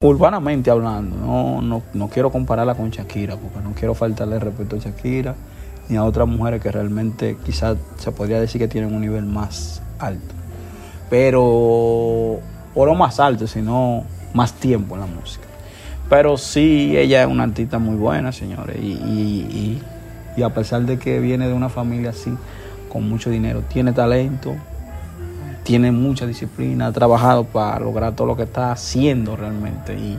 Urbanamente hablando, no, no, no quiero compararla con Shakira, porque no quiero faltarle respeto a Shakira ni a otras mujeres que realmente quizás se podría decir que tienen un nivel más alto. Pero, o no más alto, sino más tiempo en la música. Pero sí, ella es una artista muy buena, señores. Y, y, y, y a pesar de que viene de una familia así, con mucho dinero, tiene talento, tiene mucha disciplina, ha trabajado para lograr todo lo que está haciendo realmente. Y,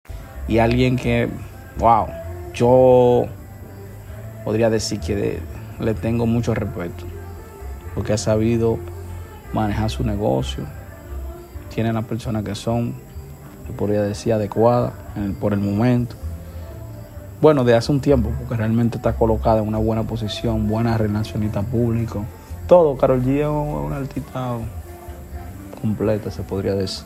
Y alguien que, wow, yo podría decir que le tengo mucho respeto, porque ha sabido manejar su negocio, tiene las personas que son, yo podría decir, adecuadas por el momento. Bueno, de hace un tiempo, porque realmente está colocada en una buena posición, buena relacionista público. Todo, Carol G es una artista completa, se podría decir.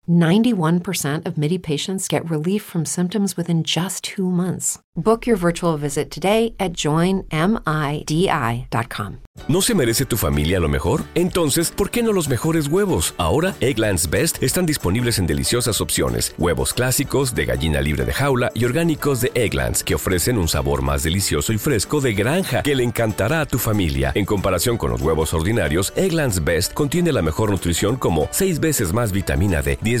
91% of MIDI patients get relief from symptoms within just two months. Book your virtual visit today at joinmidi.com. ¿No se merece tu familia lo mejor? Entonces, ¿por qué no los mejores huevos? Ahora, Eggland's Best están disponibles en deliciosas opciones. Huevos clásicos, de gallina libre de jaula y orgánicos de Egglands, que ofrecen un sabor más delicioso y fresco de granja que le encantará a tu familia. En comparación con los huevos ordinarios, Eggland's Best contiene la mejor nutrición como 6 veces más vitamina D, 10